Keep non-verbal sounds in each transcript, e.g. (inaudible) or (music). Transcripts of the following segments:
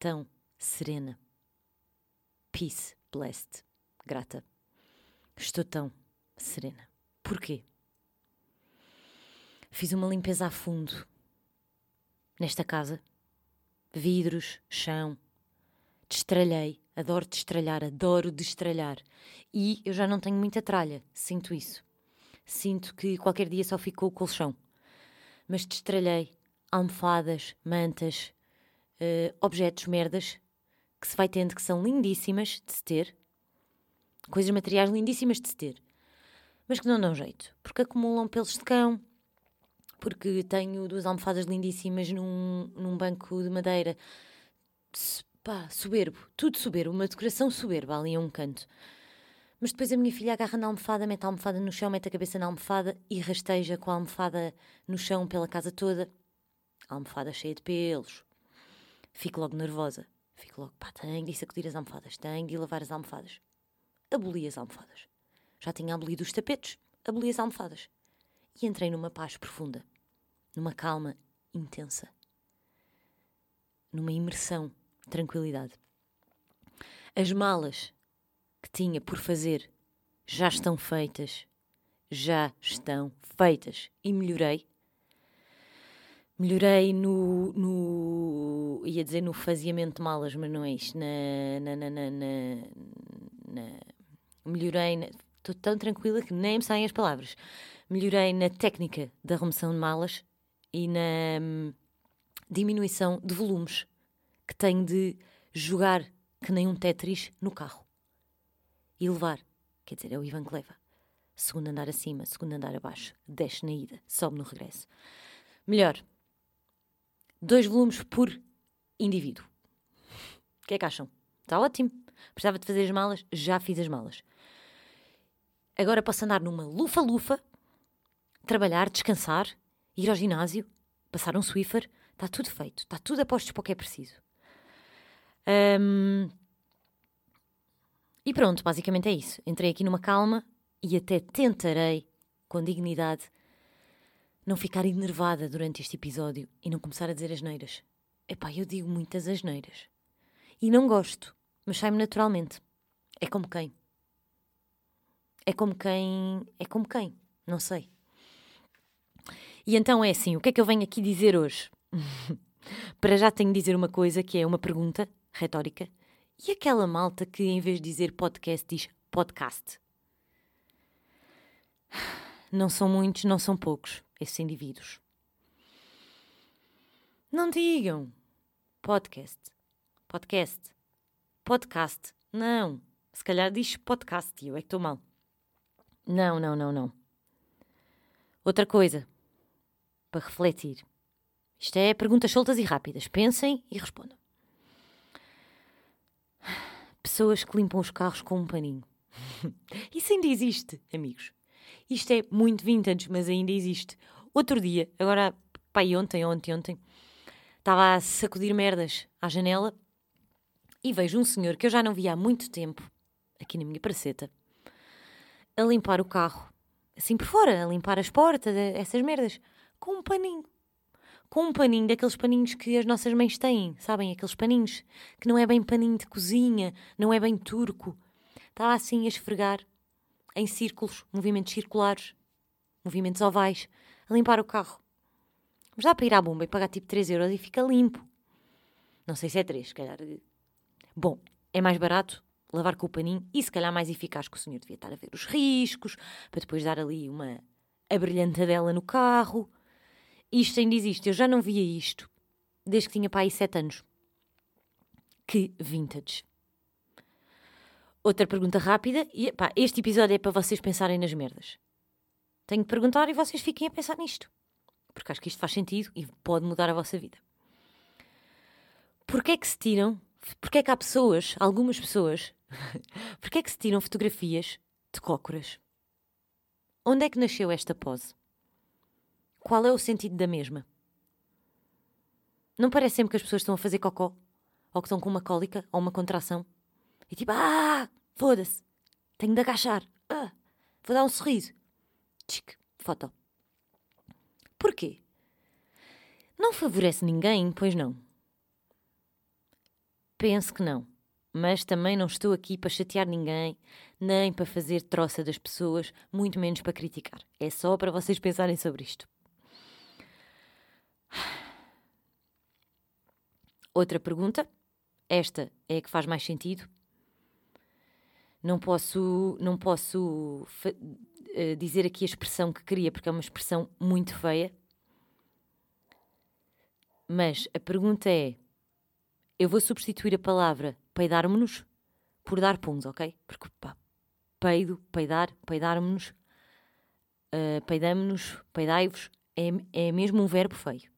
Tão serena. Peace, blessed, grata. Estou tão serena. Porquê? Fiz uma limpeza a fundo nesta casa. Vidros, chão. Destralhei. Adoro destralhar, adoro destralhar. E eu já não tenho muita tralha, sinto isso. Sinto que qualquer dia só fico com o colchão. Mas destralhei almofadas, mantas, uh, objetos, merdas que se vai tendo que são lindíssimas de se ter, coisas materiais lindíssimas de se ter, mas que não dão jeito, porque acumulam pelos de cão, porque tenho duas almofadas lindíssimas num, num banco de madeira. Pá, soberbo, tudo soberbo, uma decoração soberba ali a um canto. Mas depois a minha filha agarra na almofada, mete a almofada no chão, mete a cabeça na almofada e rasteja com a almofada no chão pela casa toda. A almofada cheia de pelos, Fico logo nervosa. Fico logo, pá, tenho de sacudir as almofadas, tenho de lavar as almofadas. Aboli as almofadas. Já tinha abolido os tapetes, aboli as almofadas. E entrei numa paz profunda, numa calma intensa, numa imersão, tranquilidade. As malas que tinha por fazer já estão feitas, já estão feitas e melhorei Melhorei no, no. ia dizer no faziamento de malas, mas não é isto. Na. na, na, na, na melhorei. Estou tão tranquila que nem me saem as palavras. Melhorei na técnica da remoção de malas e na hum, diminuição de volumes que tenho de jogar que nem um Tetris no carro e levar. Quer dizer, é o Ivan que leva. Segundo andar acima, segundo andar abaixo, desce na ida, sobe no regresso. Melhor, dois volumes por indivíduo. O que é que acham? Está ótimo. Precisava de fazer as malas, já fiz as malas. Agora posso andar numa lufa-lufa, trabalhar, descansar, ir ao ginásio, passar um Swiffer. Está tudo feito. Está tudo a postos para o que é preciso. Um... E pronto, basicamente é isso. Entrei aqui numa calma e até tentarei, com dignidade, não ficar enervada durante este episódio e não começar a dizer asneiras. Epá, eu digo muitas asneiras. E não gosto, mas sai-me naturalmente. É como quem? É como quem. É como quem? Não sei. E então é assim: o que é que eu venho aqui dizer hoje? (laughs) Para já tenho de dizer uma coisa que é uma pergunta retórica. E aquela malta que em vez de dizer podcast diz podcast? (sighs) Não são muitos, não são poucos esses indivíduos. Não digam podcast, podcast, podcast. Não. Se calhar diz podcast e eu é que estou mal. Não, não, não, não. Outra coisa para refletir. Isto é perguntas soltas e rápidas. Pensem e respondam. Pessoas que limpam os carros com um paninho. (laughs) Isso ainda existe, amigos. Isto é muito vintage, mas ainda existe. Outro dia, agora, pai, ontem, ontem, ontem, estava a sacudir merdas à janela e vejo um senhor que eu já não via há muito tempo, aqui na minha praceta, a limpar o carro, assim por fora, a limpar as portas, essas merdas, com um paninho. Com um paninho daqueles paninhos que as nossas mães têm, sabem? Aqueles paninhos que não é bem paninho de cozinha, não é bem turco. Estava assim a esfregar em círculos, movimentos circulares, movimentos ovais, a limpar o carro. Mas dá para ir à bomba e pagar tipo 3 euros e fica limpo. Não sei se é 3, se calhar. Bom, é mais barato lavar com o paninho e se calhar mais eficaz que o senhor devia estar a ver os riscos, para depois dar ali uma abrilhantadela no carro. Isto ainda existe, eu já não via isto desde que tinha para aí 7 anos. Que vintage. Outra pergunta rápida, e pá, este episódio é para vocês pensarem nas merdas. Tenho que perguntar e vocês fiquem a pensar nisto. Porque acho que isto faz sentido e pode mudar a vossa vida. Porquê é que se tiram, porquê é que há pessoas, algumas pessoas, (laughs) porquê é que se tiram fotografias de cócoras? Onde é que nasceu esta pose? Qual é o sentido da mesma? Não parece sempre que as pessoas estão a fazer cocó? Ou que estão com uma cólica ou uma contração? E tipo, ah, foda-se, tenho de agachar, ah, vou dar um sorriso. Tchic, foto. Porquê? Não favorece ninguém, pois não. Penso que não. Mas também não estou aqui para chatear ninguém, nem para fazer troça das pessoas, muito menos para criticar. É só para vocês pensarem sobre isto. Outra pergunta. Esta é a que faz mais sentido. Não posso, não posso uh, dizer aqui a expressão que queria, porque é uma expressão muito feia. Mas a pergunta é: eu vou substituir a palavra peidar-me-nos por dar puns, ok? Porque pá, peido, peidar, peidar-me-nos, uh, peidamo-nos, peidai-vos, é, é mesmo um verbo feio.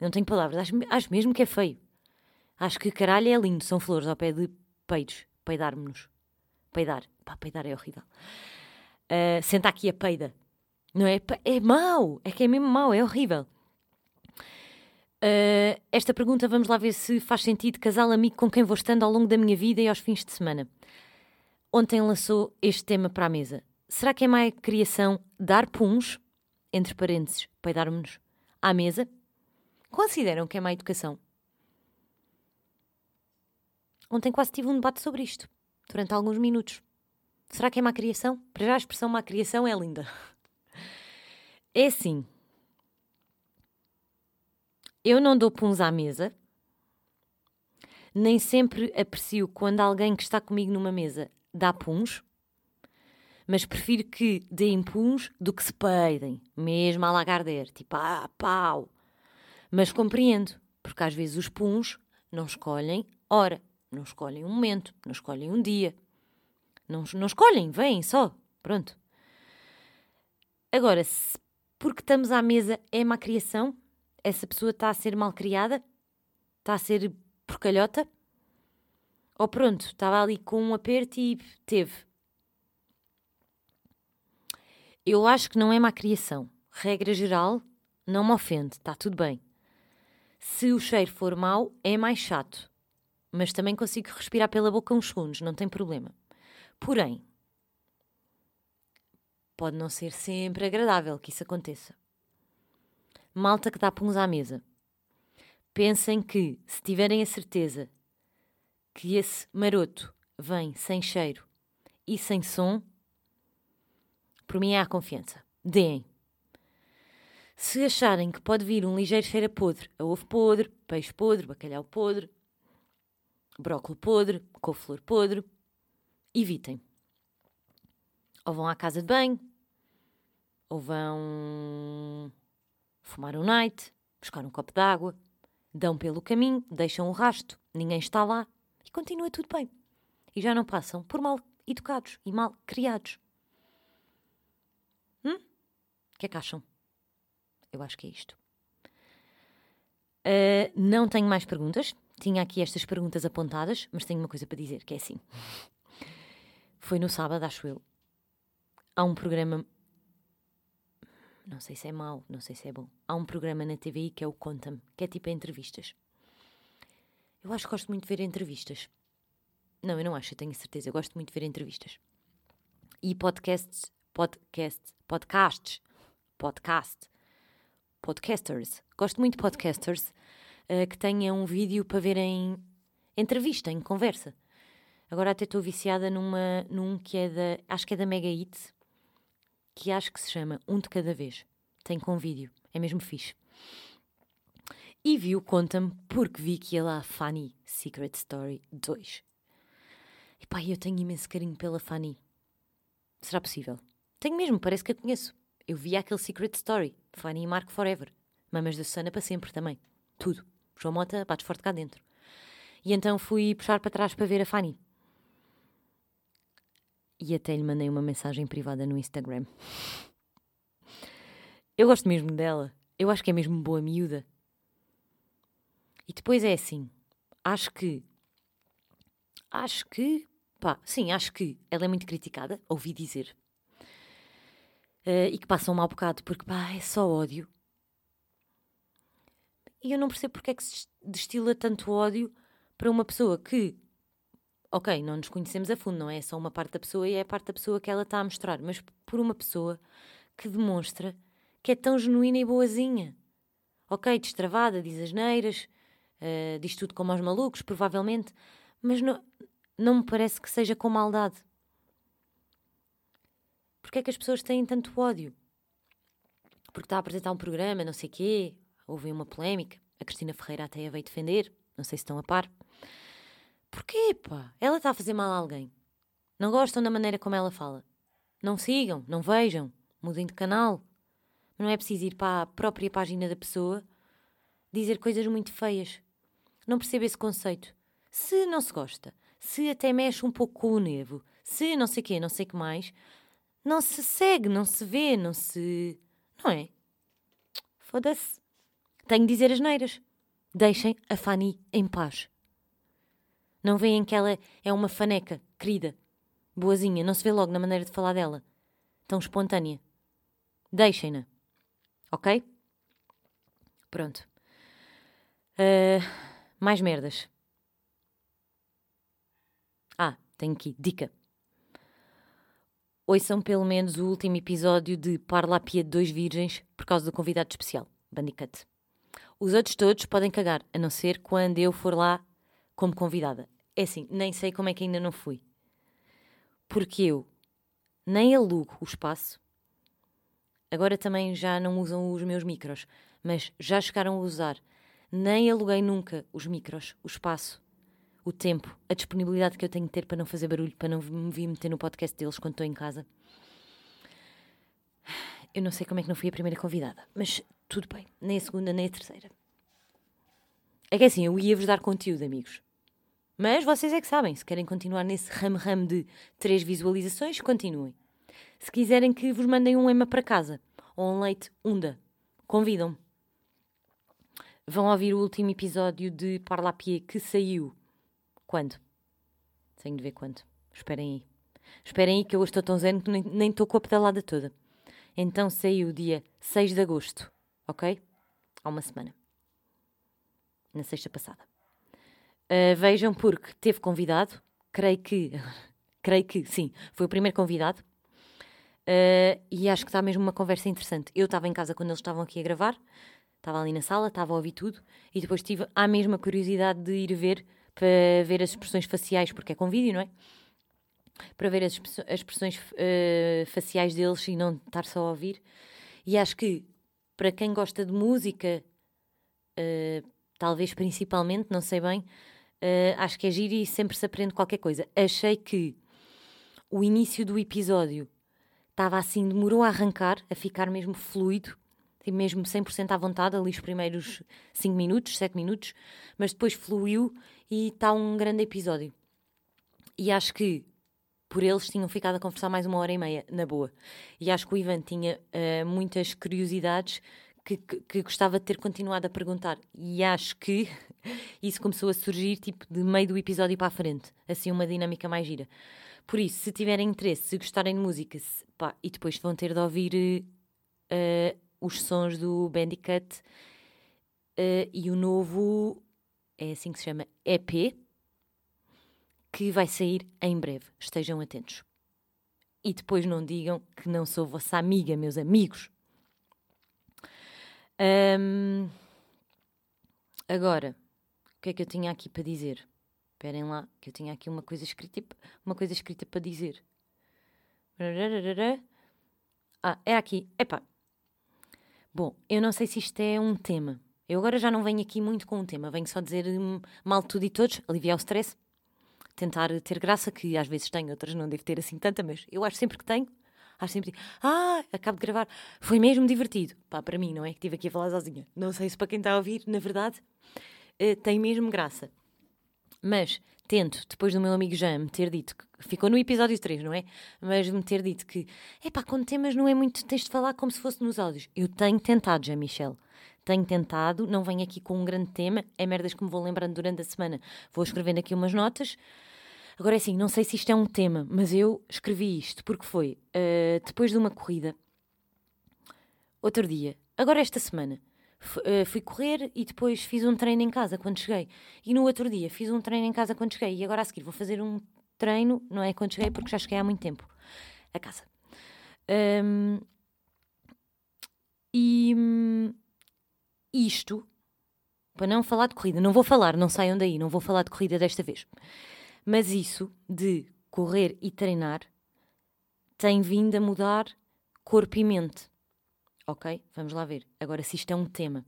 Não tenho palavras, acho, acho mesmo que é feio. Acho que caralho é lindo, são flores ao pé de peidos, peidar-me-nos. Peidar. Pá, peidar é horrível. Uh, senta aqui a peida. Não é? É mau. É que é mesmo mau. É horrível. Uh, esta pergunta, vamos lá ver se faz sentido. Casal amigo com quem vou estando ao longo da minha vida e aos fins de semana. Ontem lançou este tema para a mesa. Será que é má criação dar puns, entre parênteses, peidarmos-nos, à mesa? Consideram que é má educação? Ontem quase tive um debate sobre isto durante alguns minutos. Será que é má criação? Para já a expressão má criação é linda. É assim. Eu não dou puns à mesa. Nem sempre aprecio quando alguém que está comigo numa mesa dá puns. Mas prefiro que deem puns do que se peidem, mesmo a lagarder, tipo, ah, pau. Mas compreendo, porque às vezes os puns não escolhem hora. Não escolhem um momento, não escolhem um dia. Não, não escolhem, vêm só. Pronto. Agora, se porque estamos à mesa é má criação? Essa pessoa está a ser mal criada? Está a ser porcalhota? Ou pronto, estava ali com um aperto e teve. Eu acho que não é má criação. Regra geral, não me ofende, está tudo bem. Se o cheiro for mau, é mais chato mas também consigo respirar pela boca uns segundos, não tem problema. Porém, pode não ser sempre agradável que isso aconteça. Malta que dá puns à mesa. Pensem que, se tiverem a certeza que esse maroto vem sem cheiro e sem som, por mim é a confiança. Deem. Se acharem que pode vir um ligeiro cheiro a podre, a ovo podre, peixe podre, bacalhau podre, brócolis podre, couve-flor podre. Evitem. Ou vão à casa de banho, ou vão fumar um night, buscar um copo d'água, dão pelo caminho, deixam o rasto, ninguém está lá e continua tudo bem. E já não passam por mal educados e mal criados. Hum? Que é que acham? Eu acho que é isto. Uh, não tenho mais perguntas. Tinha aqui estas perguntas apontadas, mas tenho uma coisa para dizer, que é assim. Foi no sábado, acho eu. Há um programa. Não sei se é mau, não sei se é bom. Há um programa na TVI que é o Conta-me, que é tipo entrevistas. Eu acho que gosto muito de ver entrevistas. Não, eu não acho, eu tenho certeza. Eu gosto muito de ver entrevistas. E podcasts, podcasts, podcasts, podcast, podcasters. Gosto muito de podcasters uh, que tenha um vídeo para ver em entrevista, em conversa. Agora até estou viciada numa, num que é da. Acho que é da Mega Hits, que acho que se chama Um de Cada Vez. Tem com vídeo. É mesmo fixe. E viu, conta-me, porque vi que ia lá a Fanny Secret Story 2. E pá, eu tenho imenso carinho pela Fanny. Será possível? Tenho mesmo, parece que a conheço. Eu vi aquele Secret Story. Fanny e Marco Forever. Mamas da Susana para sempre também. Tudo. João Mota, bates forte cá dentro. E então fui puxar para trás para ver a Fanny. E até lhe mandei uma mensagem privada no Instagram. (laughs) Eu gosto mesmo dela. Eu acho que é mesmo boa miúda. E depois é assim. Acho que. Acho que. Pá, sim, acho que ela é muito criticada, ouvi dizer. Uh, e que passa um mau bocado porque, pá, é só ódio e eu não percebo porque é que se destila tanto ódio para uma pessoa que, ok, não nos conhecemos a fundo, não é? só uma parte da pessoa e é a parte da pessoa que ela está a mostrar, mas por uma pessoa que demonstra que é tão genuína e boazinha. Ok, destravada, diz asneiras, uh, diz tudo como aos malucos, provavelmente, mas não, não me parece que seja com maldade. Porquê é que as pessoas têm tanto ódio? Porque está a apresentar um programa, não sei quê, houve uma polémica, a Cristina Ferreira até a veio defender, não sei se estão a par. Porquê, pá? Ela está a fazer mal a alguém. Não gostam da maneira como ela fala. Não sigam, não vejam, mudem de canal. Não é preciso ir para a própria página da pessoa dizer coisas muito feias. Não percebo esse conceito. Se não se gosta, se até mexe um pouco com o nervo, se não sei quê, não sei que mais, não se segue, não se vê, não se. Não é? Foda-se. Tenho de dizer as neiras. Deixem a Fanny em paz. Não veem que ela é uma faneca, querida, boazinha, não se vê logo na maneira de falar dela. Tão espontânea. Deixem-na. Ok? Pronto. Uh, mais merdas. Ah, tenho aqui. Dica. Ouçam pelo menos o último episódio de Parla Pia de Dois Virgens por causa do convidado especial, Bandicut. Os outros todos podem cagar, a não ser quando eu for lá como convidada. É assim, nem sei como é que ainda não fui. Porque eu nem alugo o espaço. Agora também já não usam os meus micros, mas já chegaram a usar. Nem aluguei nunca os micros, o espaço, o tempo, a disponibilidade que eu tenho de ter para não fazer barulho, para não me vir meter no podcast deles quando estou em casa. Eu não sei como é que não fui a primeira convidada, mas tudo bem, nem a segunda, nem a terceira. É que é assim, eu ia-vos dar conteúdo, amigos. Mas vocês é que sabem, se querem continuar nesse ramo-ramo de três visualizações, continuem. Se quiserem que vos mandem um ema para casa, ou um leite unda, convidam-me. Vão ouvir o último episódio de Parlapié que saiu quando? Tenho de ver quando. Esperem aí. Esperem aí que eu estou tão zen que nem estou com a pedalada toda. Então saiu dia 6 de agosto, ok? Há uma semana. Na sexta passada. Uh, vejam porque teve convidado. Creio que, (laughs) creio que sim, foi o primeiro convidado. Uh, e acho que está mesmo uma conversa interessante. Eu estava em casa quando eles estavam aqui a gravar, estava ali na sala, estava a ouvir tudo, e depois tive a mesma curiosidade de ir ver para ver as expressões faciais, porque é com vídeo, não é? Para ver as, expressões uh, faciais deles e não estar só a ouvir. E acho que para quem gosta de música, uh, talvez principalmente, não sei bem, uh, acho que é giro e sempre se aprende qualquer coisa. Achei que o início do episódio estava assim, demorou a arrancar, a ficar mesmo fluido, mesmo 100% à vontade, ali os primeiros 5 minutos, 7 minutos, mas depois fluiu e está um grande episódio. E acho que por eles tinham ficado a conversar mais uma hora e meia, na boa. E acho que o Ivan tinha uh, muitas curiosidades que, que, que, gostava de ter continuado a perguntar. E acho que (laughs) isso começou a surgir tipo de meio do episódio para a frente. Assim, uma dinâmica mais gira. Por isso, se tiverem interesse, se gostarem de música, se, pá, e depois vão ter de ouvir uh, os sons do Bandicut uh, e o novo é assim que se chama EP, que vai sair em breve. Estejam atentos. E depois não digam que não sou vossa amiga, meus amigos. Um, agora, o que é que eu tinha aqui para dizer? Esperem lá, que eu tinha aqui uma coisa escrita, uma coisa escrita para dizer. Ah, é aqui. Epá. Bom, eu não sei se isto é um tema, eu agora já não venho aqui muito com um tema, venho só dizer mal tudo e todos, aliviar o stress, tentar ter graça, que às vezes tenho, outras não devo ter assim tanta, mas eu acho sempre que tenho. Acho sempre, ah, acabo de gravar, foi mesmo divertido. Pá, para mim, não é? Que estive aqui a falar sozinha. Não sei se para quem está a ouvir, na verdade, uh, tem mesmo graça. Mas tento, depois do meu amigo Jean me ter dito, que ficou no episódio 3, não é? Mas me ter dito que, é pá, quando temas não é muito, tens de falar como se fosse nos áudios. Eu tenho tentado, Jean Michel. Tenho tentado, não venho aqui com um grande tema, é merdas que me vou lembrando durante a semana. Vou escrevendo aqui umas notas. Agora é assim, não sei se isto é um tema, mas eu escrevi isto porque foi uh, depois de uma corrida, outro dia, agora esta semana, uh, fui correr e depois fiz um treino em casa quando cheguei. E no outro dia fiz um treino em casa quando cheguei. E agora a seguir vou fazer um treino, não é quando cheguei, porque já cheguei há muito tempo a casa. Um, e. Isto para não falar de corrida. Não vou falar, não saiam daí, não vou falar de corrida desta vez. Mas isso de correr e treinar tem vindo a mudar corpo e mente. Ok? Vamos lá ver. Agora, se isto é um tema.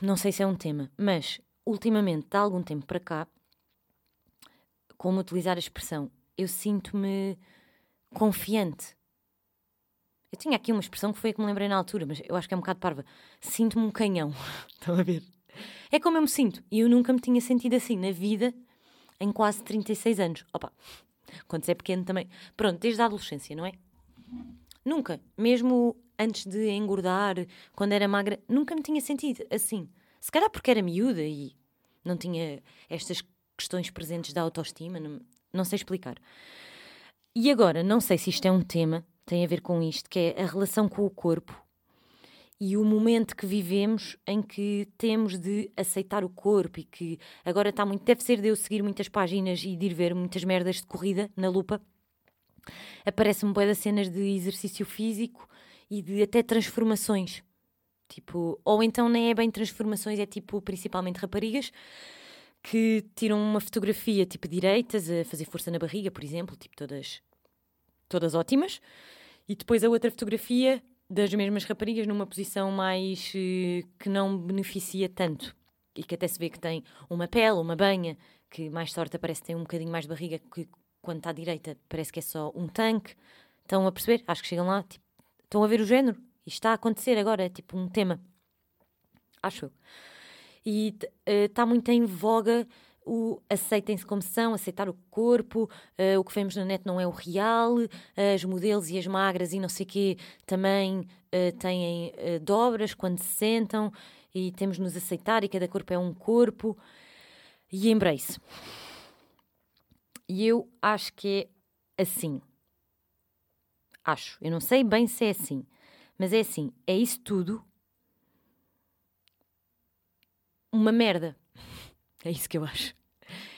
Não sei se é um tema, mas ultimamente, de algum tempo para cá, como utilizar a expressão, eu sinto-me confiante. Eu tinha aqui uma expressão que foi a que me lembrei na altura, mas eu acho que é um bocado parva. Sinto-me um canhão. (laughs) Estão a ver? É como eu me sinto. E eu nunca me tinha sentido assim na vida em quase 36 anos. Opa, quando se é pequeno também. Pronto, desde a adolescência, não é? Nunca. Mesmo antes de engordar, quando era magra, nunca me tinha sentido assim. Se calhar porque era miúda e não tinha estas questões presentes da autoestima, não, não sei explicar. E agora, não sei se isto é um tema, tem a ver com isto, que é a relação com o corpo e o momento que vivemos em que temos de aceitar o corpo e que agora está muito. Deve ser de eu seguir muitas páginas e de ir ver muitas merdas de corrida na lupa. Aparece-me boia das cenas de exercício físico e de até transformações. Tipo, ou então nem é bem transformações, é tipo principalmente raparigas que tiram uma fotografia tipo direitas a fazer força na barriga, por exemplo, tipo todas todas ótimas. E depois a outra fotografia das mesmas raparigas numa posição mais uh, que não beneficia tanto e que até se vê que tem uma pele, uma banha, que mais sorte parece que tem um bocadinho mais de barriga que quando está à direita parece que é só um tanque. Estão a perceber? Acho que chegam lá, tipo, estão a ver o género. Isto está a acontecer agora, é tipo um tema. Acho eu. E está uh, muito em voga o aceitem-se como são, aceitar o corpo, uh, o que vemos na net não é o real, uh, as modelos e as magras e não sei quê também uh, têm dobras quando se sentam e temos de nos aceitar e cada corpo é um corpo e embrace. E eu acho que é assim. Acho. Eu não sei bem se é assim. Mas é assim. É isso tudo uma merda. É isso que eu acho.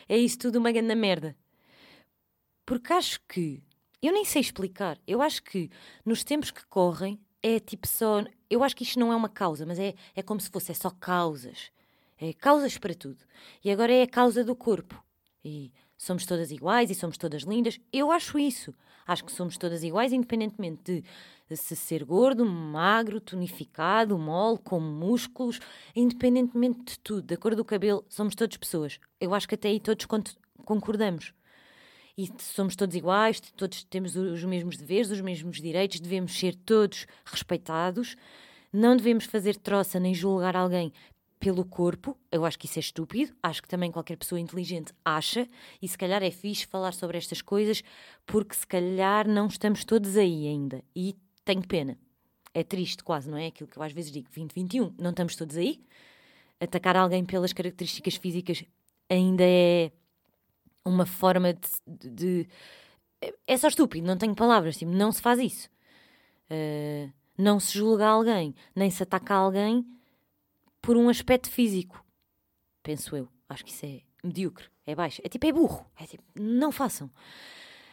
É isso tudo uma grande merda. Porque acho que. Eu nem sei explicar. Eu acho que nos tempos que correm é tipo só. Eu acho que isto não é uma causa, mas é, é como se fosse é só causas. É causas para tudo. E agora é a causa do corpo. E somos todas iguais e somos todas lindas. Eu acho isso. Acho que somos todas iguais, independentemente de se ser gordo, magro, tonificado, mole, com músculos, independentemente de tudo, da cor do cabelo, somos todos pessoas. Eu acho que até aí todos concordamos. E somos todos iguais, todos temos os mesmos deveres, os mesmos direitos, devemos ser todos respeitados, não devemos fazer troça nem julgar alguém pelo corpo, eu acho que isso é estúpido, acho que também qualquer pessoa inteligente acha, e se calhar é fixe falar sobre estas coisas, porque se calhar não estamos todos aí ainda. E tenho pena. É triste quase, não é? Aquilo que eu às vezes digo, 2021, não estamos todos aí. Atacar alguém pelas características físicas ainda é uma forma de, de, é só estúpido, não tenho palavras, tipo, não se faz isso. Uh, não se julga alguém, nem se ataca alguém por um aspecto físico. Penso eu. Acho que isso é medíocre, é baixo. É tipo, é burro. É tipo, não façam.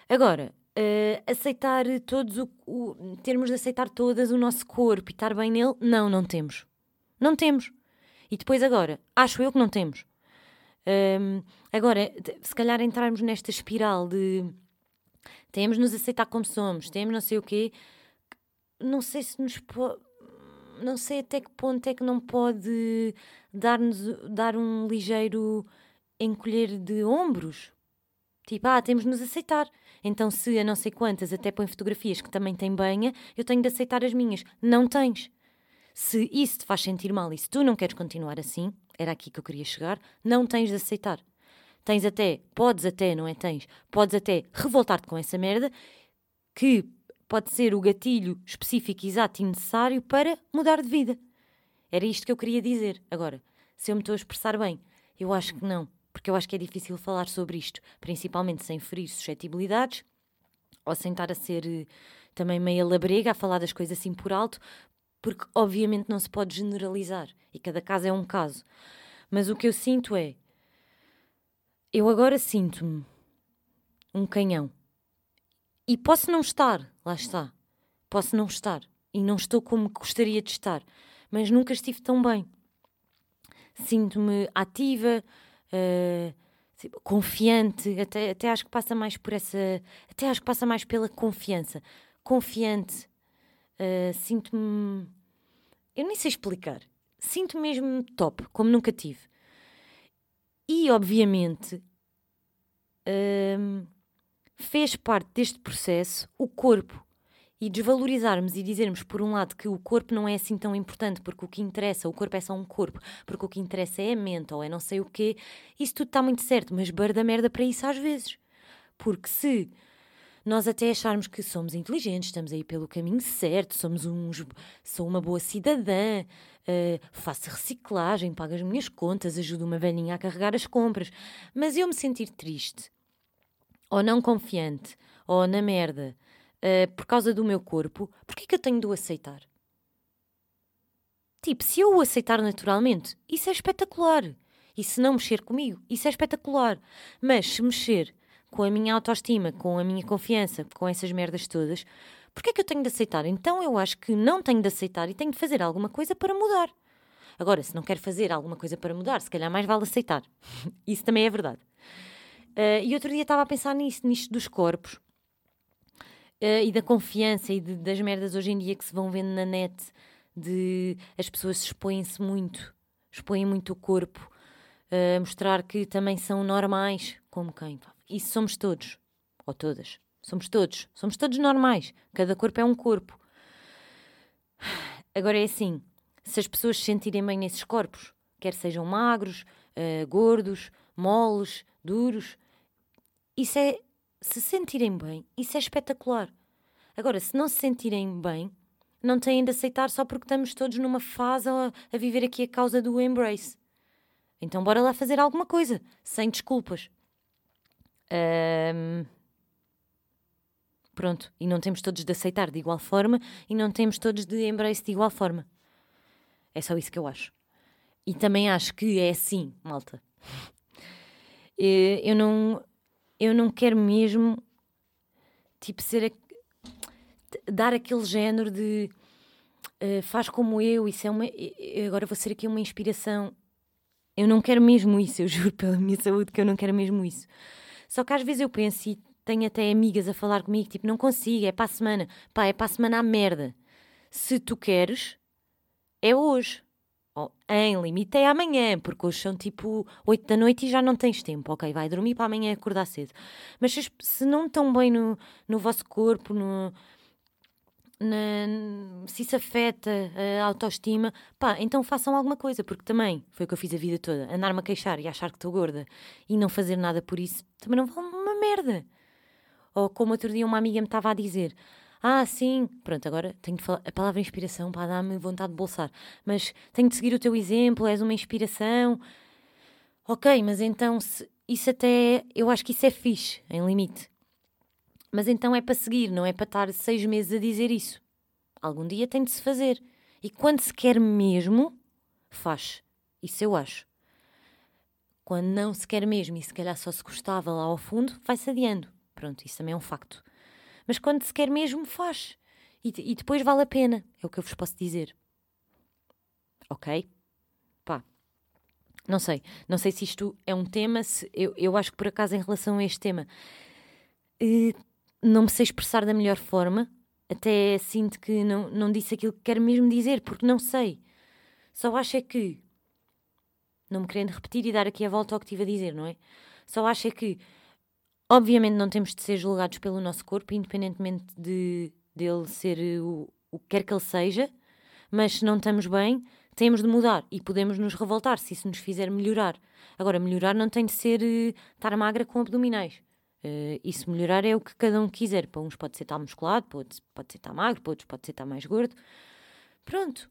Agora, Uh, aceitar todos o, o, termos de aceitar todas o nosso corpo e estar bem nele, não, não temos. Não temos. E depois agora, acho eu que não temos. Um, agora, se calhar entrarmos nesta espiral de temos nos aceitar como somos, temos não sei o quê, não sei se nos pode, não sei até que ponto é que não pode dar-nos dar um ligeiro encolher de ombros. Tipo, ah, temos de nos aceitar. Então, se a não sei quantas até põem fotografias que também têm banha, eu tenho de aceitar as minhas. Não tens. Se isso te faz sentir mal e se tu não queres continuar assim, era aqui que eu queria chegar, não tens de aceitar. Tens até, podes até, não é tens, podes até revoltar-te com essa merda, que pode ser o gatilho específico, exato e necessário para mudar de vida. Era isto que eu queria dizer. Agora, se eu me estou a expressar bem, eu acho que não porque eu acho que é difícil falar sobre isto, principalmente sem ferir suscetibilidades ou sem estar a ser eh, também meia labrega a falar das coisas assim por alto, porque obviamente não se pode generalizar e cada caso é um caso. Mas o que eu sinto é. Eu agora sinto-me um canhão. E posso não estar, lá está. Posso não estar. E não estou como gostaria de estar. Mas nunca estive tão bem. sinto-me ativa, uh, confiante, até, até acho que passa mais por essa, até acho que passa mais pela confiança. Confiante, uh, sinto-me, eu nem sei explicar, sinto -me mesmo top, como nunca tive. E, obviamente, uh, fez parte deste processo o corpo e desvalorizarmos e dizermos, por um lado, que o corpo não é assim tão importante, porque o que interessa, o corpo é só um corpo, porque o que interessa é a mente ou é não sei o quê, isso tudo está muito certo, mas barda merda para isso às vezes. Porque se nós até acharmos que somos inteligentes, estamos aí pelo caminho certo, somos uns, sou uma boa cidadã, uh, faço reciclagem, pago as minhas contas, ajudo uma velhinha a carregar as compras, mas eu me sentir triste, ou não confiante, ou na merda, uh, por causa do meu corpo, porquê que eu tenho de o aceitar? Tipo, se eu o aceitar naturalmente, isso é espetacular. E se não mexer comigo, isso é espetacular. Mas se mexer com a minha autoestima, com a minha confiança, com essas merdas todas, porquê que eu tenho de aceitar? Então eu acho que não tenho de aceitar e tenho de fazer alguma coisa para mudar. Agora, se não quero fazer alguma coisa para mudar, se calhar mais vale aceitar. (laughs) Isso também é verdade. Uh, e outro dia estava a pensar nisso, nisto dos corpos uh, e da confiança e de, das merdas hoje em dia que se vão vendo na net, de as pessoas expõem-se muito, expõem muito o corpo, uh, mostrar que também são normais, como quem? Isso somos todos, ou todas. Somos todos, somos todos normais. Cada corpo é um corpo. Agora é assim: se as pessoas se sentirem bem nesses corpos, quer sejam magros, uh, gordos, moles, duros, isso é se sentirem bem, isso é espetacular. Agora, se não se sentirem bem, não têm de aceitar só porque estamos todos numa fase a, a viver aqui a causa do embrace. Então, bora lá fazer alguma coisa, sem desculpas. Um, pronto, e não temos todos de aceitar de igual forma e não temos todos de embrace de igual forma. É só isso que eu acho. E também acho que é assim, malta. Eu não, eu não quero mesmo tipo ser a, dar aquele género de uh, faz como eu, isso é uma agora vou ser aqui uma inspiração. Eu não quero mesmo isso, eu (laughs) juro pela minha saúde que eu não quero mesmo isso. Só que às vezes eu penso e tenho até amigas a falar comigo, tipo, não consigo, é para a semana. Pá, é para a semana a merda. Se tu queres, é hoje. Em limite é amanhã, porque hoje são tipo 8 da noite e já não tens tempo. Ok, vai dormir para amanhã acordar cedo. Mas se, se não estão bem no, no vosso corpo, no, na, se isso afeta a autoestima, pá, então façam alguma coisa, porque também foi o que eu fiz a vida toda. Andar-me a queixar e achar que estou gorda e não fazer nada por isso, também não vale uma merda. Ou como outro dia uma amiga me estava a dizer: ah, sim, pronto, agora tenho de falar. A palavra inspiração para dar-me vontade de bolsar. Mas tenho de seguir o teu exemplo, és uma inspiração. Ok, mas então se, isso até. Eu acho que isso é fixe, em limite. Mas então é para seguir, não é para estar seis meses a dizer isso. Algum dia tem de se fazer. E quando se quer mesmo, faz. Isso eu acho. Quando não se quer mesmo e se calhar só se gostava lá ao fundo, vai-se adiando. Pronto, isso também é um facto. Mas quando se quer mesmo, faz. E, e depois vale a pena. É o que eu vos posso dizer. Ok? Pá. Não sei. Não sei se isto é um tema. Se, eu, eu acho que por acaso, em relação a este tema, eh, não me sei expressar da melhor forma. Até sinto que não, não disse aquilo que quero mesmo dizer, porque não sei. Só acho é que. Não me querendo repetir e dar aqui a volta ao que estive a dizer, não é? Só acho é que Obviamente não temos de ser julgados pelo nosso corpo, independentemente de dele ser o, o que quer que ele seja, mas se não estamos bem, temos de mudar e podemos nos revoltar se isso nos fizer melhorar. Agora, melhorar não tem de ser uh, estar magra com abdominais. Uh, isso melhorar é o que cada um quiser. Para uns pode ser estar musculado, pode, pode ser estar magro, para outros pode ser estar mais gordo. Pronto.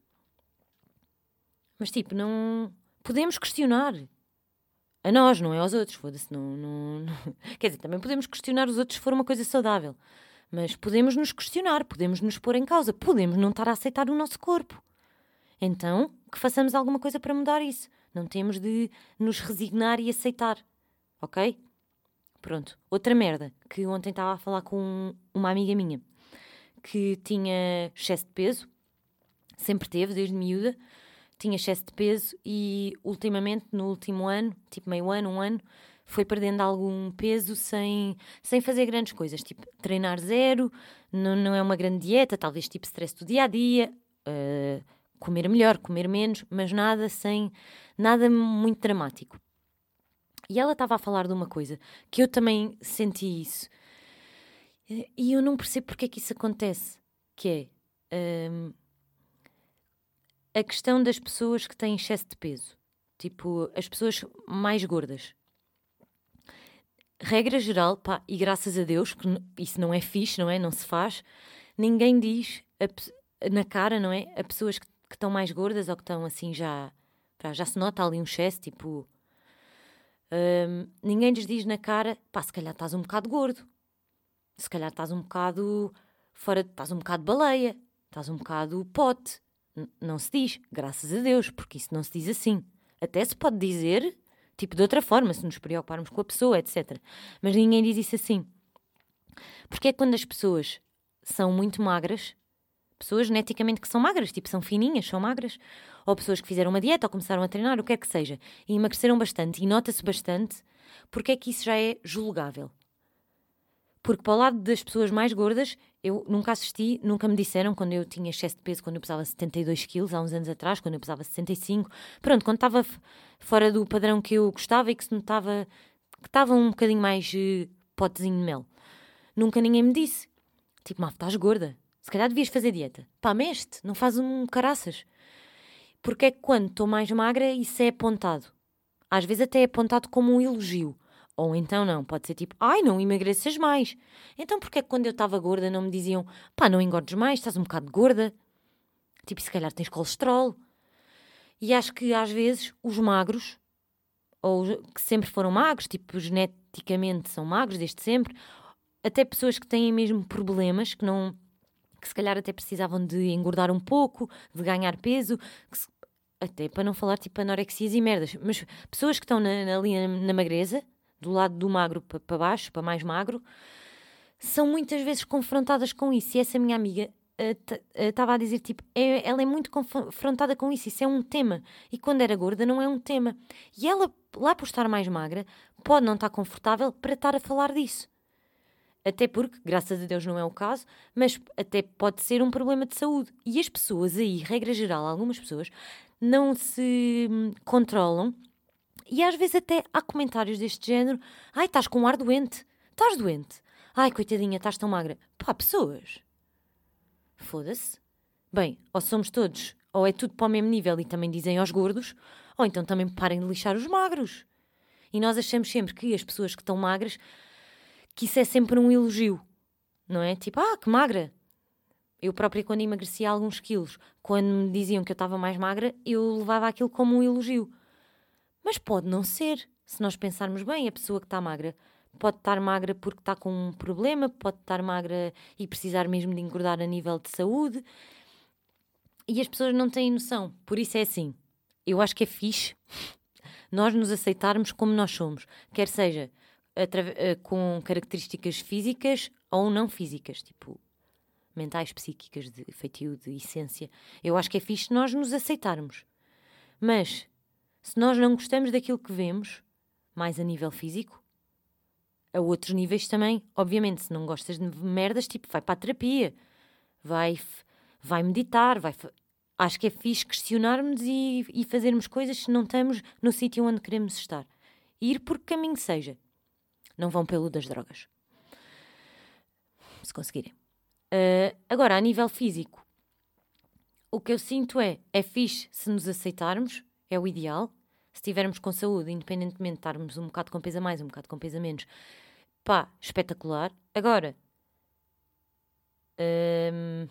Mas tipo, não. Podemos questionar a nós, não é aos outros. Foda-se, não, não, não, (laughs) Quer dizer, também podemos questionar os outros se for uma coisa saudável. Mas podemos nos questionar, podemos nos pôr em causa, podemos não estar a aceitar o nosso corpo. Então, que façamos alguma coisa para mudar isso. Não temos de nos resignar e aceitar. Ok? Pronto. Outra merda que ontem estava a falar com uma amiga minha que tinha excesso de peso, sempre teve, desde miúda, tinha excesso de peso e ultimamente, no último ano, tipo meio ano, um ano, foi perdendo algum peso sem, sem fazer grandes coisas, tipo treinar zero, não, não é uma grande dieta, talvez tipo stress do dia a dia, uh, comer melhor, comer menos, mas nada sem nada muito dramático. E ela estava a falar de uma coisa que eu também senti isso. E eu não percebo porque é que isso acontece, que é um, a questão das pessoas que têm excesso de peso. Tipo, as pessoas mais gordas. Regra geral, pá, e graças a Deus, que isso não é fixe, não é? Não se faz. Ninguém diz a, na cara, não é? A pessoas que, que estão mais gordas ou que estão assim já. Pá, já se nota ali um excesso, tipo. Um, ninguém lhes diz na cara, pá, se calhar estás um bocado gordo. Se calhar estás um bocado fora, estás um bocado baleia, estás um bocado pote. Não se diz, graças a Deus, porque isso não se diz assim. Até se pode dizer tipo de outra forma, se nos preocuparmos com a pessoa, etc. Mas ninguém diz isso assim. Porque é quando as pessoas são muito magras, pessoas geneticamente que são magras, tipo são fininhas, são magras, ou pessoas que fizeram uma dieta ou começaram a treinar, o que quer que seja, e emagreceram bastante e nota-se bastante, porque é que isso já é julgável? Porque para o lado das pessoas mais gordas, eu nunca assisti, nunca me disseram quando eu tinha excesso de peso, quando eu pesava 72 quilos, há uns anos atrás, quando eu pesava 65. Pronto, quando estava fora do padrão que eu gostava e que se notava que estava um bocadinho mais uh, potezinho de mel. Nunca ninguém me disse. Tipo, Maf, estás gorda. Se calhar devias fazer dieta. Pá, meste, não faz um caraças. Porque é que quando estou mais magra, isso é apontado. Às vezes até é apontado como um elogio. Ou então não, pode ser tipo, ai, não emagreças mais. Então porquê é que quando eu estava gorda não me diziam, pá, não engordes mais, estás um bocado gorda? Tipo, se calhar tens colesterol. E acho que às vezes os magros, ou que sempre foram magros, tipo, geneticamente são magros desde sempre, até pessoas que têm mesmo problemas, que não que se calhar até precisavam de engordar um pouco, de ganhar peso, se, até para não falar tipo anorexias e merdas, mas pessoas que estão na, ali na, na magreza, do lado do magro para baixo, para mais magro, são muitas vezes confrontadas com isso. E essa minha amiga estava uh, uh, a dizer, tipo, é, ela é muito confrontada com isso, isso é um tema. E quando era gorda não é um tema. E ela, lá por estar mais magra, pode não estar confortável para estar a falar disso. Até porque, graças a Deus, não é o caso, mas até pode ser um problema de saúde. E as pessoas aí, regra geral, algumas pessoas, não se hum, controlam e às vezes até há comentários deste género: ai, estás com um ar doente, estás doente, ai, coitadinha, estás tão magra. Pá, pessoas. Foda-se. Bem, ou somos todos, ou é tudo para o mesmo nível e também dizem aos gordos, ou então também parem de lixar os magros. E nós achamos sempre que as pessoas que estão magras, que isso é sempre um elogio, não é? Tipo, ah, que magra. Eu própria, quando emagrecia alguns quilos, quando me diziam que eu estava mais magra, eu levava aquilo como um elogio. Mas pode não ser. Se nós pensarmos bem, a pessoa que está magra pode estar magra porque está com um problema, pode estar magra e precisar mesmo de engordar a nível de saúde. E as pessoas não têm noção. Por isso é assim. Eu acho que é fixe (laughs) nós nos aceitarmos como nós somos. Quer seja eh, com características físicas ou não físicas, tipo mentais, psíquicas, de feitio, de essência. Eu acho que é fixe nós nos aceitarmos. Mas se nós não gostamos daquilo que vemos, mais a nível físico, a outros níveis também, obviamente, se não gostas de merdas, tipo, vai para a terapia, vai, vai meditar, vai. Acho que é fixe questionarmos e, e fazermos coisas se não estamos no sítio onde queremos estar. Ir por que caminho seja. Não vão pelo das drogas. Se conseguirem. Uh, agora, a nível físico, o que eu sinto é: é fixe se nos aceitarmos, é o ideal. Se estivermos com saúde, independentemente de estarmos um bocado com peso a mais, um bocado com peso a menos, pá, espetacular. Agora, hum,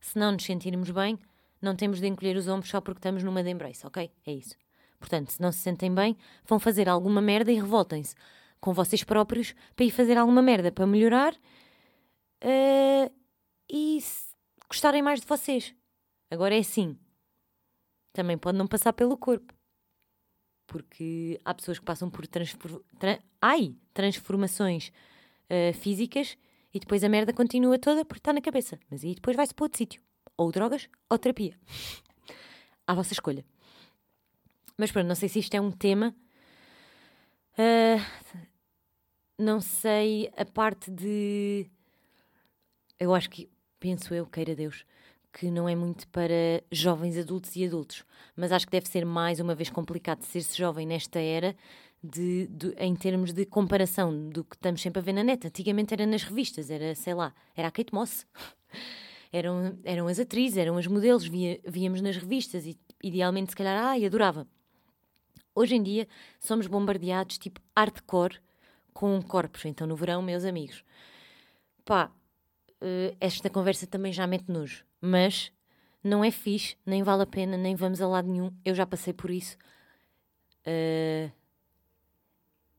se não nos sentirmos bem, não temos de encolher os ombros só porque estamos numa de embrace, ok? É isso. Portanto, se não se sentem bem, vão fazer alguma merda e revoltem-se com vocês próprios para ir fazer alguma merda para melhorar uh, e gostarem mais de vocês. Agora é assim também pode não passar pelo corpo. Porque há pessoas que passam por transfor tra ai, transformações uh, físicas e depois a merda continua toda porque está na cabeça. Mas aí depois vai-se para outro sítio. Ou drogas ou terapia. (laughs) à vossa escolha. Mas pronto, não sei se isto é um tema. Uh, não sei a parte de. Eu acho que, penso eu, queira Deus, que não é muito para jovens adultos e adultos, mas acho que deve ser mais uma vez complicado ser-se jovem nesta era de, de, em termos de comparação do que estamos sempre a ver na net. Antigamente era nas revistas, era, sei lá, era a Kate Moss. (laughs) eram, eram as atrizes, eram as modelos, via, víamos nas revistas e idealmente se calhar, ai, adorava. Hoje em dia somos bombardeados tipo hardcore com corpos. Então no verão, meus amigos, pá, eh, esta conversa também já mete nojo mas não é fixe, nem vale a pena, nem vamos a lado nenhum. Eu já passei por isso. Uh,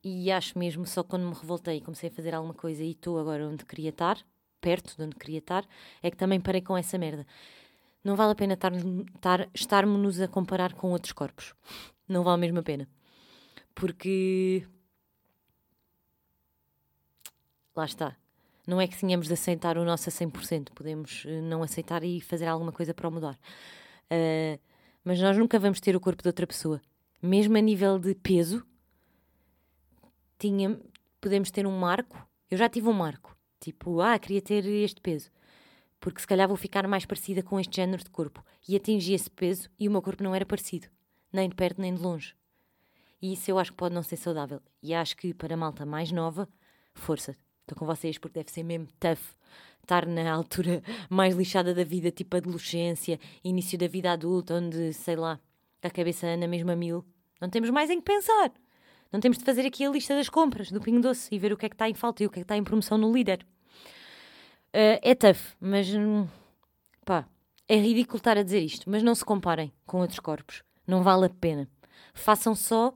e acho mesmo, só quando me revoltei e comecei a fazer alguma coisa e estou agora onde queria estar, perto de onde queria estar, é que também parei com essa merda. Não vale a pena estar, estar, estarmos-nos a comparar com outros corpos. Não vale mesmo a pena. Porque. Lá está. Não é que tenhamos de aceitar o nosso a 100%, podemos eh, não aceitar e fazer alguma coisa para o mudar. Uh, mas nós nunca vamos ter o corpo de outra pessoa. Mesmo a nível de peso, tinha, podemos ter um marco. Eu já tive um marco. Tipo, ah, queria ter este peso. Porque se calhar vou ficar mais parecida com este género de corpo. E atingi esse peso e o meu corpo não era parecido. Nem de perto nem de longe. E isso eu acho que pode não ser saudável. E acho que para a malta mais nova, força. Estou com vocês porque deve ser mesmo tough estar na altura (laughs) mais lixada da vida, tipo adolescência, início da vida adulta, onde, sei lá, a cabeça anda mesmo a mil. Não temos mais em que pensar. Não temos de fazer aqui a lista das compras do Pingo Doce e ver o que é que está em falta e o que é que está em promoção no líder. Uh, é tough, mas hum, pá, é ridículo estar a dizer isto, mas não se comparem com outros corpos. Não vale a pena. Façam só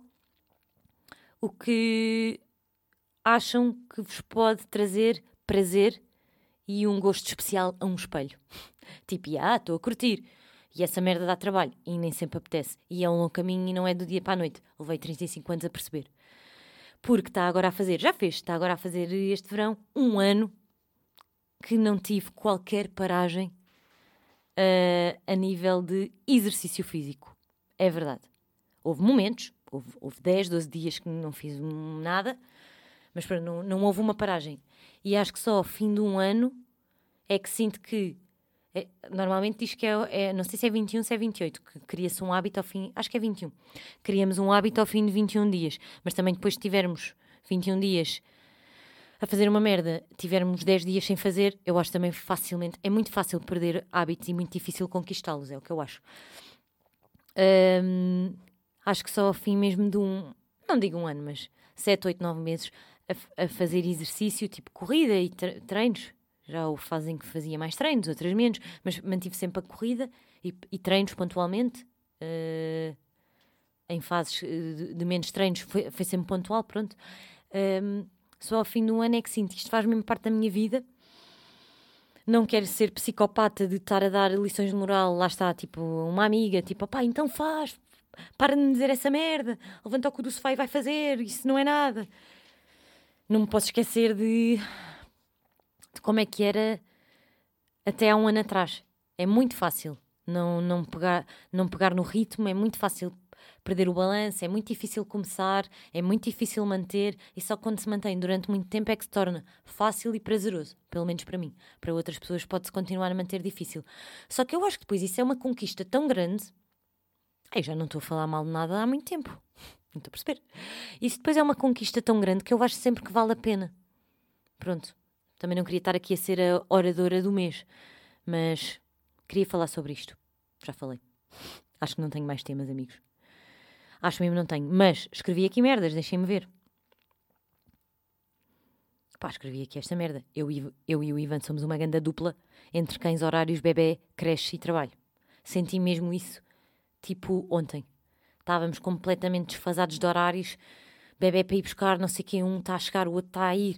o que acham que vos pode trazer prazer e um gosto especial a um espelho. (laughs) tipo, ah, estou a curtir. E essa merda dá trabalho e nem sempre apetece. E é um longo caminho e não é do dia para a noite. Levei 35 anos a perceber. Porque está agora a fazer, já fez, está agora a fazer este verão um ano que não tive qualquer paragem uh, a nível de exercício físico. É verdade. Houve momentos, houve, houve 10, 12 dias que não fiz nada, mas para, não, não houve uma paragem. E acho que só ao fim de um ano é que sinto que. É, normalmente diz que é, é, Não sei se é 21, se é 28, que cria-se um hábito ao fim. Acho que é 21. Criamos um hábito ao fim de 21 dias. Mas também depois de tivermos 21 dias a fazer uma merda, tivermos 10 dias sem fazer, eu acho também facilmente. É muito fácil perder hábitos e muito difícil conquistá-los, é o que eu acho. Acho que só ao fim mesmo de um. Não digo um ano, mas 7, 8, 9 meses a, a fazer exercício, tipo corrida e treinos. Já o fazem que fazia mais treinos, outras menos, mas mantive sempre a corrida e, e treinos pontualmente. Uh, em fases eh, de, de, menos treinos, foi, foi sempre pontual, pronto. Um, só ao fim do ano é que sinto isto faz mesmo parte da minha vida. Não quero ser psicopata de estar a dar lições de moral, lá está, tipo, uma amiga, tipo, pá, então faz, para de me dizer essa merda, levanta o cu do sofá e vai fazer, isso não é nada não me posso esquecer de, de como é que era até há um ano atrás. É muito fácil não, não, pegar, não pegar no ritmo, é muito fácil perder o balanço, é muito difícil começar, é muito difícil manter, e só quando se mantém durante muito tempo é que se torna fácil e prazeroso, pelo menos para mim. Para outras pessoas pode-se continuar a manter difícil. Só que eu acho que depois isso é uma conquista tão grande. Eu já não estou a falar mal de nada há muito tempo. Não estou a perceber. Isso depois é uma conquista tão grande que eu acho sempre que vale a pena. Pronto. Também não queria estar aqui a ser a oradora do mês, mas queria falar sobre isto. Já falei. Acho que não tenho mais temas, amigos. Acho mesmo não tenho. Mas escrevi aqui merdas, deixem-me ver. Pá, escrevi aqui esta merda. Eu eu e o Ivan somos uma ganda dupla entre cães horários, bebê, creche e trabalho. Senti mesmo isso, tipo ontem estávamos completamente desfasados de horários. Bebê para ir buscar, não sei quem, um está a chegar, o outro está a ir.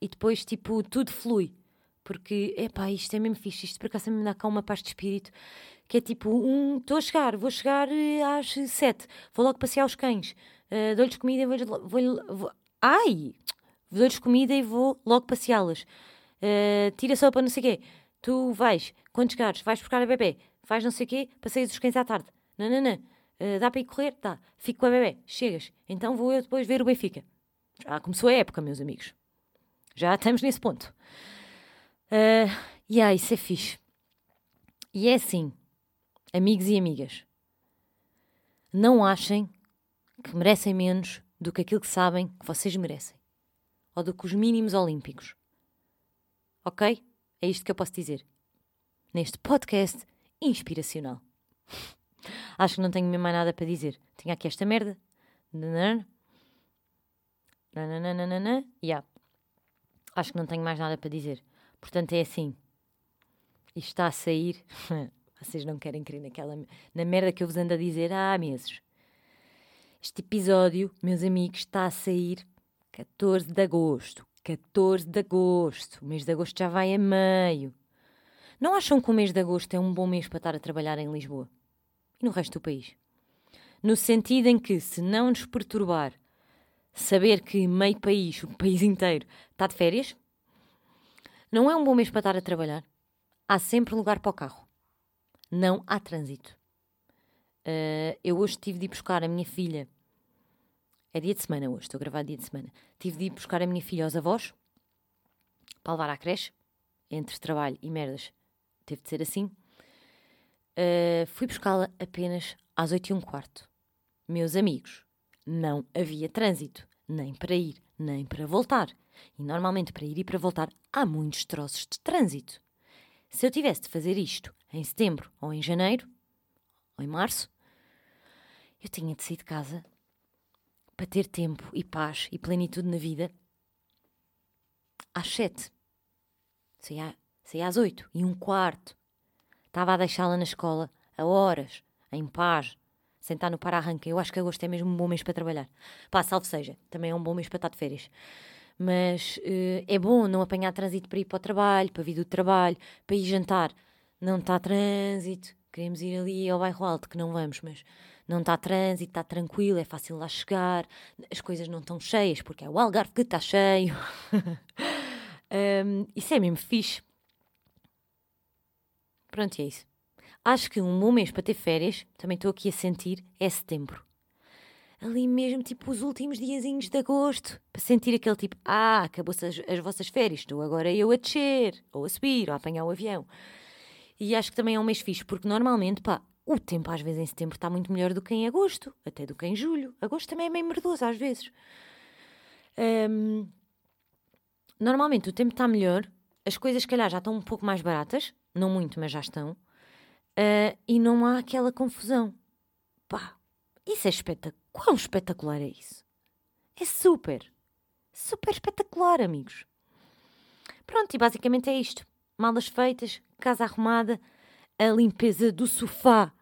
E depois, tipo, tudo flui. Porque, epá, isto é mesmo fixe, isto por acaso me dá cá uma paz de espírito. Que é tipo, um, estou a chegar, vou chegar eh, às sete, vou logo passear os cães, uh, dou-lhes comida e vou, vou, vou ai, dou-lhes comida e vou logo passeá-las. Uh, tira sopa, não sei o quê. Tu vais, quando chegares, vais buscar a bebê, vais não sei o quê, passeias os cães à tarde. Não. Uh, dá para ir correr? Dá. Fico com a bebê. Chegas. Então vou eu depois ver o Benfica. Já começou a época, meus amigos. Já estamos nesse ponto. Uh, e yeah, isso é fixe. E é assim, amigos e amigas. Não achem que merecem menos do que aquilo que sabem que vocês merecem. Ou do que os mínimos olímpicos. Ok? É isto que eu posso dizer. Neste podcast inspiracional. Acho que não tenho mais nada para dizer. Tinha aqui esta merda. Nananana. Yeah. Acho que não tenho mais nada para dizer. Portanto, é assim. Isto está a sair. (laughs) Vocês não querem crer naquela. na merda que eu vos ando a dizer há meses. Este episódio, meus amigos, está a sair 14 de agosto. 14 de agosto. O mês de agosto já vai a meio. Não acham que o mês de agosto é um bom mês para estar a trabalhar em Lisboa? E no resto do país? No sentido em que, se não nos perturbar saber que meio país, o país inteiro, está de férias, não é um bom mês para estar a trabalhar. Há sempre lugar para o carro. Não há trânsito. Uh, eu hoje tive de ir buscar a minha filha. É dia de semana hoje, estou a gravar dia de semana. Tive de ir buscar a minha filha aos avós para levar à creche. Entre trabalho e merdas, teve de ser assim. Uh, fui buscá-la apenas às 8 e um quarto. Meus amigos, não havia trânsito, nem para ir, nem para voltar. E normalmente para ir e para voltar há muitos troços de trânsito. Se eu tivesse de fazer isto em setembro ou em janeiro, ou em março, eu tinha de sair de casa para ter tempo e paz e plenitude na vida às sete. Saía às oito e um quarto. Estava a deixá-la na escola a horas, em paz, sentar no para-arranca. Eu acho que agosto é mesmo um bom mês para trabalhar. Pá, salve seja, também é um bom mês para estar de férias. Mas uh, é bom não apanhar trânsito para ir para o trabalho, para vir do trabalho, para ir jantar. Não está trânsito, queremos ir ali ao bairro alto, que não vamos, mas não está trânsito, está tranquilo, é fácil lá chegar, as coisas não estão cheias, porque é o Algarve que está cheio. (laughs) um, isso é mesmo fixe. Pronto, é isso. Acho que um bom mês para ter férias, também estou aqui a sentir, é setembro. Ali mesmo, tipo, os últimos diazinhos de agosto, para sentir aquele tipo, ah, acabou-se as, as vossas férias, estou agora eu a descer, ou a subir, ou a apanhar o avião. E acho que também é um mês fixe, porque normalmente, pá, o tempo às vezes em setembro está muito melhor do que em agosto, até do que em julho. Agosto também é meio merdoso às vezes. Um, normalmente o tempo está melhor, as coisas, se calhar, já estão um pouco mais baratas, não muito, mas já estão. Uh, e não há aquela confusão. Pá, isso é espetacular. Quão espetacular é isso? É super, super espetacular, amigos. Pronto, e basicamente é isto. Malas feitas, casa arrumada, a limpeza do sofá.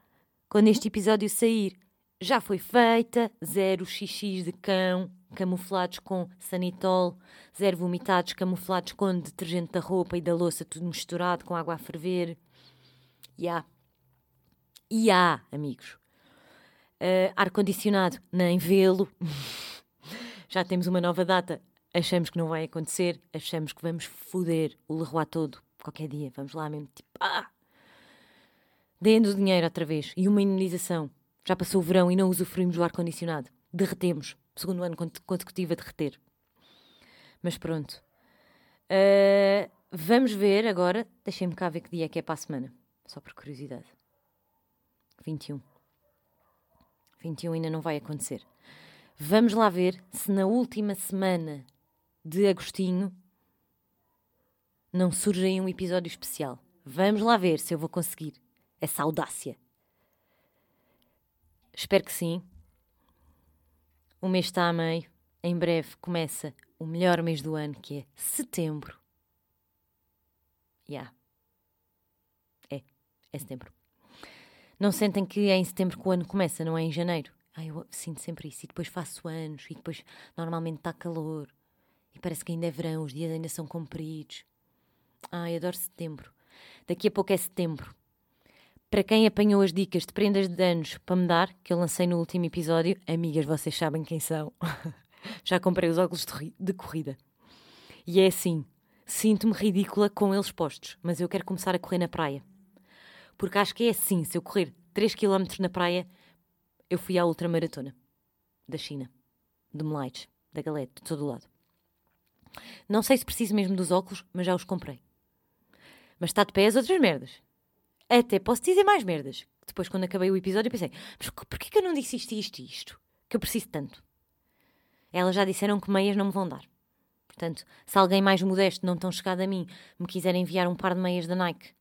Quando este episódio sair, já foi feita. Zero xixis de cão, camuflados com sanitol. Zero vomitados, camuflados com detergente da roupa e da louça, tudo misturado com água a ferver. Ya. Yeah. E há, amigos. Uh, Ar-condicionado, nem vê-lo. (laughs) Já temos uma nova data. Achamos que não vai acontecer. Achamos que vamos foder o Leroy todo. Qualquer dia. Vamos lá mesmo. Tipo, ah! Deem-nos dinheiro outra vez. E uma imunização. Já passou o verão e não usufruímos do ar-condicionado. Derretemos. Segundo ano consecutivo a derreter. Mas pronto. Uh, vamos ver agora. Deixem-me cá ver que dia é que é para a semana. Só por curiosidade. 21. 21 ainda não vai acontecer. Vamos lá ver se na última semana de Agostinho não surge aí um episódio especial. Vamos lá ver se eu vou conseguir essa audácia. Espero que sim. O mês está a meio. Em breve começa o melhor mês do ano, que é setembro. Yeah. É, é setembro. Não sentem que é em setembro que o ano começa, não é em janeiro? Ah, eu sinto sempre isso. E depois faço anos, e depois normalmente está calor. E parece que ainda é verão, os dias ainda são compridos. Ai, adoro setembro. Daqui a pouco é setembro. Para quem apanhou as dicas de prendas de anos para me dar, que eu lancei no último episódio, amigas, vocês sabem quem são. (laughs) Já comprei os óculos de, de corrida. E é assim, sinto-me ridícula com eles postos, mas eu quero começar a correr na praia Porque acho que é assim: se eu correr 3 km na praia, eu fui à ultramaratona da China, de Melites, da Galete, de todo o lado. Não sei se preciso mesmo dos óculos, mas já os comprei. Mas está de pé as outras merdas. Até posso dizer mais merdas. Depois, quando acabei o episódio, pensei: mas porquê que eu não disse isto isto e isto? Que eu preciso tanto. Elas já disseram que meias não me vão dar. Portanto, se alguém mais modesto, não tão chegado a mim, me quiser enviar um par de meias da Nike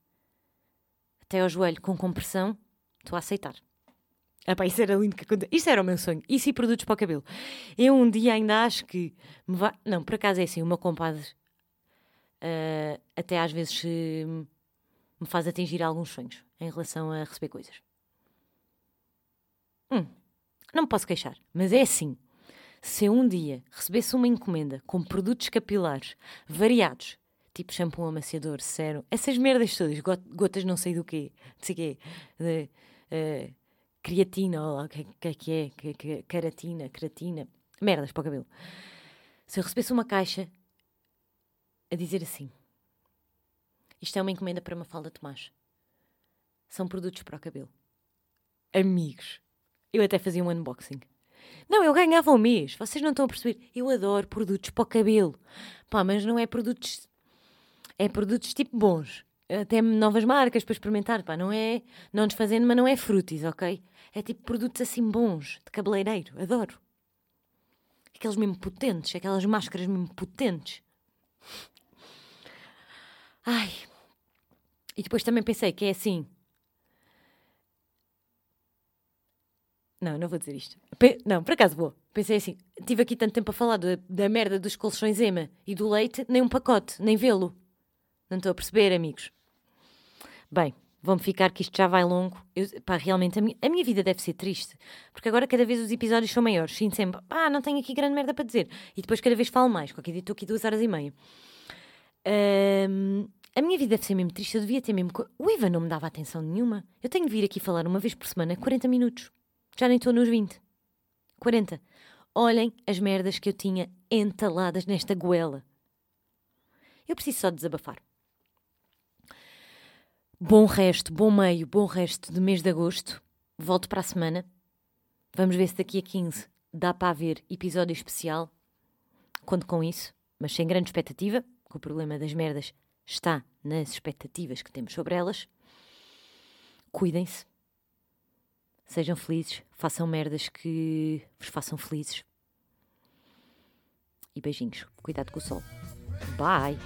até ao joelho com compressão, estou a aceitar. Epá, isso era lindo que aconteceu. Isso era o meu sonho. Isso e produtos para o cabelo. Eu um dia ainda acho que me vai. Não, por acaso é assim, o meu compadre uh, até às vezes uh, me faz atingir alguns sonhos em relação a receber coisas. Hum, não me posso queixar, mas é assim. Se eu um dia recebesse uma encomenda com produtos capilares variados, tipo shampoo amaciador, sérum, essas merdas todas, gotas não sei do quê, não sei quê, de, uh, creatina, o que, que, que é, que, ceratina, creatina, merdas para o cabelo. Se eu recebesse uma caixa a dizer assim: Isto é uma encomenda para uma falda Tomás. São produtos para o cabelo. Amigos. Eu até fazia um unboxing. Não, eu ganhava um mês. Vocês não estão a perceber. Eu adoro produtos para o cabelo. Pá, mas não é produtos. É produtos tipo bons. Até novas marcas para experimentar. Pá, não é. Não desfazendo, mas não é frutis, ok? É tipo produtos assim bons, de cabeleireiro. Adoro. Aqueles mesmo potentes. Aquelas máscaras mesmo potentes. Ai. E depois também pensei que é assim. Não, não vou dizer isto. Pe não, por acaso vou. Pensei assim: tive aqui tanto tempo a falar da, da merda dos colchões Ema e do leite, nem um pacote, nem vê-lo. Não estou a perceber, amigos. Bem, vamos ficar que isto já vai longo. Eu, pá, realmente, a minha, a minha, vida deve ser triste. Porque agora cada vez os episódios são maiores. Sinto sempre, pá, não tenho aqui grande merda para dizer. E depois cada vez falo mais. Qualquer dia estou aqui duas horas e meia. Um, a minha vida deve ser mesmo triste, eu devia ter mesmo. O Ivan não me dava atenção nenhuma. Eu tenho de vir aqui falar uma vez por semana, 40 minutos. Já nem estou nos 20. 40. Olhem as merdas que eu tinha entaladas nesta goela. Eu preciso só desabafar. Bom resto, bom meio, bom resto de mês de agosto. Volto para a semana. Vamos ver se daqui a 15 dá para haver episódio especial. Conto com isso, mas sem grande expectativa, que o problema das merdas está nas expectativas que temos sobre elas. Cuidem-se. Sejam felizes. Façam merdas que vos façam felizes. E beijinhos. Cuidado com o sol. Bye!